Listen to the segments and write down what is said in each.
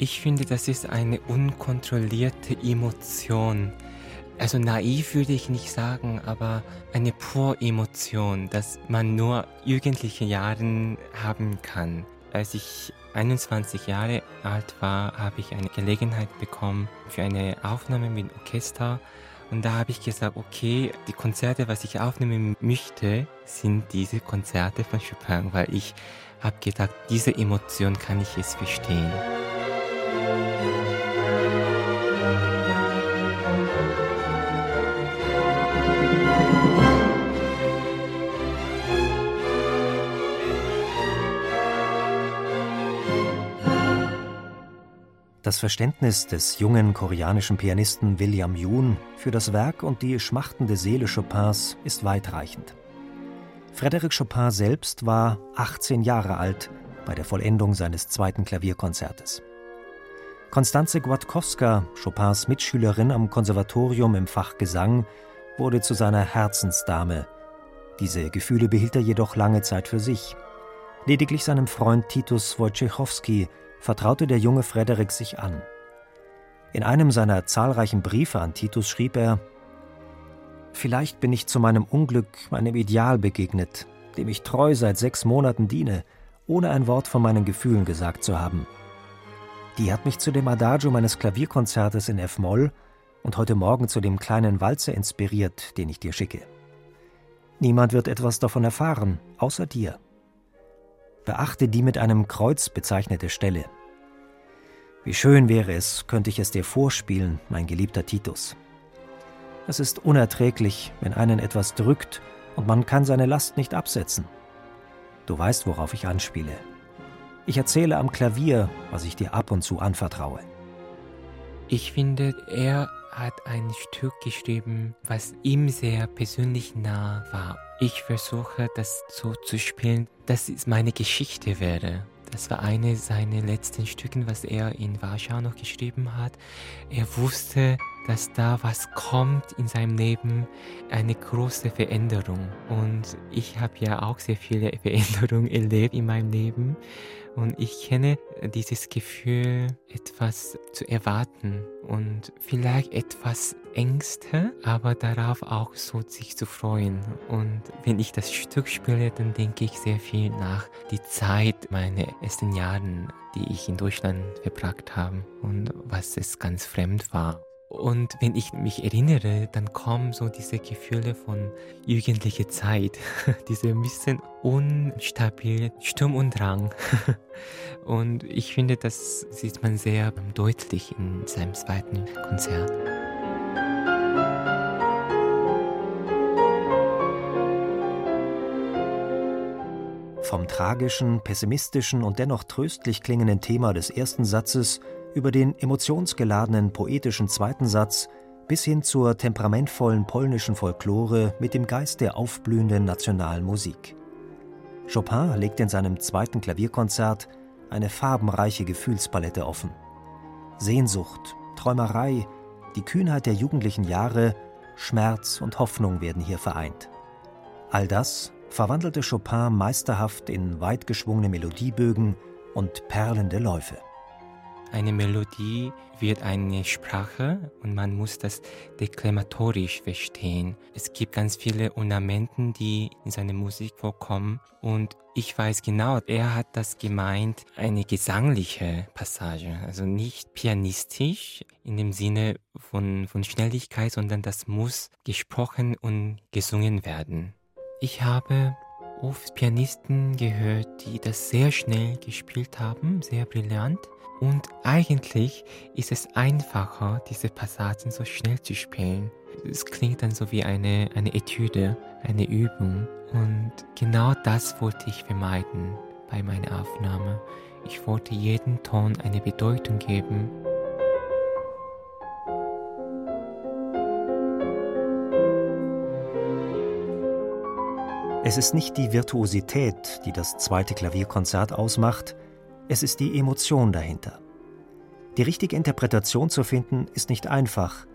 Ich finde, das ist eine unkontrollierte Emotion. Also naiv würde ich nicht sagen, aber eine pure Emotion, dass man nur jugendliche Jahren haben kann. Als ich 21 Jahre alt war, habe ich eine Gelegenheit bekommen für eine Aufnahme mit Orchester. Und da habe ich gesagt, okay, die Konzerte, was ich aufnehmen möchte, sind diese Konzerte von Chopin, weil ich habe gedacht, diese Emotion kann ich jetzt verstehen. Das Verständnis des jungen koreanischen Pianisten William Yoon für das Werk und die schmachtende Seele Chopins ist weitreichend. Frédéric Chopin selbst war 18 Jahre alt bei der Vollendung seines zweiten Klavierkonzertes. Konstanze Gładkowska, Chopins Mitschülerin am Konservatorium im Fach Gesang, wurde zu seiner Herzensdame. Diese Gefühle behielt er jedoch lange Zeit für sich. Lediglich seinem Freund Titus Wojciechowski vertraute der junge Frederik sich an. In einem seiner zahlreichen Briefe an Titus schrieb er Vielleicht bin ich zu meinem Unglück meinem Ideal begegnet, dem ich treu seit sechs Monaten diene, ohne ein Wort von meinen Gefühlen gesagt zu haben. Die hat mich zu dem Adagio meines Klavierkonzertes in F-Moll und heute Morgen zu dem kleinen Walzer inspiriert, den ich dir schicke. Niemand wird etwas davon erfahren, außer dir. Beachte die mit einem Kreuz bezeichnete Stelle. Wie schön wäre es, könnte ich es dir vorspielen, mein geliebter Titus. Es ist unerträglich, wenn einen etwas drückt und man kann seine Last nicht absetzen. Du weißt, worauf ich anspiele. Ich erzähle am Klavier, was ich dir ab und zu anvertraue. Ich finde, er hat ein Stück geschrieben, was ihm sehr persönlich nah war. Ich versuche das so zu spielen, dass es meine Geschichte wäre. Das war eine seiner letzten Stücken, was er in Warschau noch geschrieben hat. Er wusste, dass da was kommt in seinem Leben, eine große Veränderung. Und ich habe ja auch sehr viele Veränderungen erlebt in meinem Leben. Und ich kenne dieses Gefühl, etwas zu erwarten und vielleicht etwas Ängste, aber darauf auch so sich zu freuen. Und wenn ich das Stück spiele, dann denke ich sehr viel nach die Zeit meiner ersten Jahren, die ich in Deutschland verbracht habe und was es ganz fremd war. Und wenn ich mich erinnere, dann kommen so diese Gefühle von jugendlicher Zeit, diese ein bisschen unstabil, Sturm und Drang. und ich finde, das sieht man sehr deutlich in seinem zweiten Konzert. Vom tragischen, pessimistischen und dennoch tröstlich klingenden Thema des ersten Satzes über den emotionsgeladenen poetischen zweiten Satz bis hin zur temperamentvollen polnischen Folklore mit dem Geist der aufblühenden nationalen Musik. Chopin legt in seinem zweiten Klavierkonzert eine farbenreiche Gefühlspalette offen. Sehnsucht, Träumerei, die Kühnheit der jugendlichen Jahre, Schmerz und Hoffnung werden hier vereint. All das verwandelte Chopin meisterhaft in weit geschwungene Melodiebögen und perlende Läufe. Eine Melodie wird eine Sprache und man muss das deklamatorisch verstehen. Es gibt ganz viele Ornamenten, die in seiner Musik vorkommen und ich weiß genau, er hat das gemeint, eine gesangliche Passage, also nicht pianistisch in dem Sinne von, von Schnelligkeit, sondern das muss gesprochen und gesungen werden. Ich habe oft Pianisten gehört, die das sehr schnell gespielt haben, sehr brillant. Und eigentlich ist es einfacher, diese Passagen so schnell zu spielen. Es klingt dann so wie eine, eine Etüde, eine Übung. Und genau das wollte ich vermeiden. bei meiner Aufnahme. Ich wollte jedem Ton eine Bedeutung geben. Es ist nicht die Virtuosität, die das zweite Klavierkonzert ausmacht, es ist die Emotion dahinter. Die richtige Interpretation zu finden, ist nicht einfach.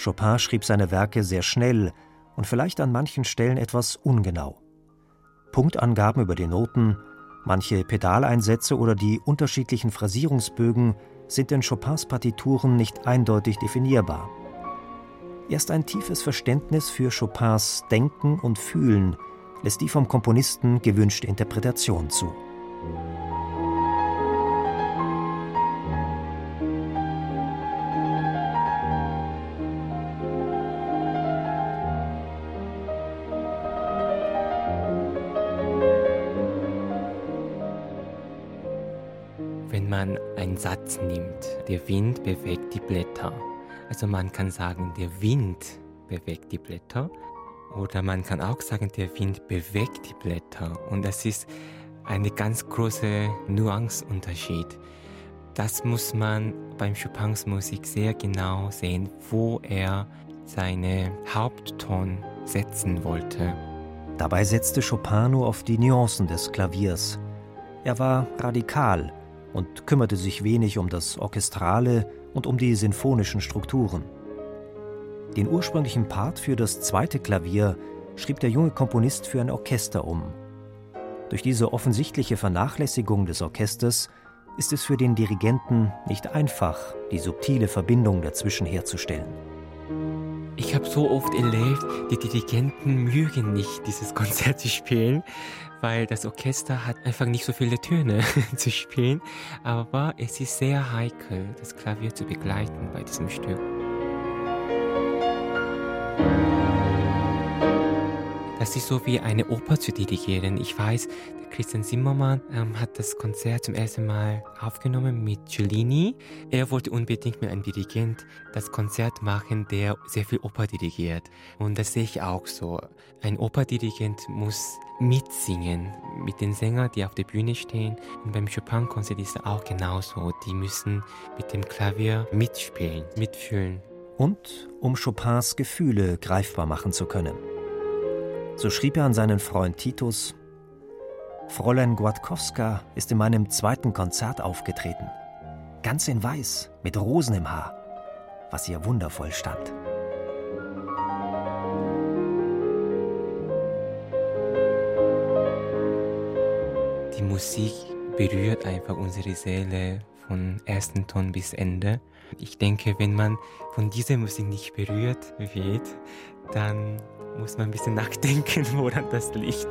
Chopin schrieb seine Werke sehr schnell und vielleicht an manchen Stellen etwas ungenau. Punktangaben über die Noten, manche Pedaleinsätze oder die unterschiedlichen Phrasierungsbögen sind in Chopins Partituren nicht eindeutig definierbar. Erst ein tiefes Verständnis für Chopins Denken und Fühlen lässt die vom Komponisten gewünschte Interpretation zu. Wenn man einen Satz nimmt, der Wind bewegt die Blätter. Also man kann sagen, der Wind bewegt die Blätter. Oder man kann auch sagen, der Wind bewegt die Blätter. Und das ist eine ganz große Nuanceunterschied. Das muss man beim Chopins Musik sehr genau sehen, wo er seine Hauptton setzen wollte. Dabei setzte Chopin nur auf die Nuancen des Klaviers. Er war radikal und kümmerte sich wenig um das Orchestrale und um die sinfonischen Strukturen. Den ursprünglichen Part für das zweite Klavier schrieb der junge Komponist für ein Orchester um. Durch diese offensichtliche Vernachlässigung des Orchesters ist es für den Dirigenten nicht einfach, die subtile Verbindung dazwischen herzustellen. Ich habe so oft erlebt, die Dirigenten mögen nicht dieses Konzert zu spielen, weil das Orchester hat einfach nicht so viele Töne zu spielen. Aber es ist sehr heikel, das Klavier zu begleiten bei diesem Stück. Das ist so wie eine Oper zu dirigieren. Ich weiß, der Christian Zimmermann ähm, hat das Konzert zum ersten Mal aufgenommen mit Cellini. Er wollte unbedingt mit einem Dirigent das Konzert machen, der sehr viel Oper dirigiert. Und das sehe ich auch so. Ein Operdirigent muss mitsingen mit den Sängern, die auf der Bühne stehen. Und beim Chopin-Konzert ist es auch genauso. Die müssen mit dem Klavier mitspielen, mitfühlen. Und um Chopins Gefühle greifbar machen zu können. So schrieb er an seinen Freund Titus: Fräulein Gładkowska ist in meinem zweiten Konzert aufgetreten. Ganz in Weiß, mit Rosen im Haar, was ihr wundervoll stand. Die Musik berührt einfach unsere Seele von ersten Ton bis Ende. Ich denke, wenn man von dieser Musik nicht berührt wird, dann muss man ein bisschen nachdenken, woran das liegt.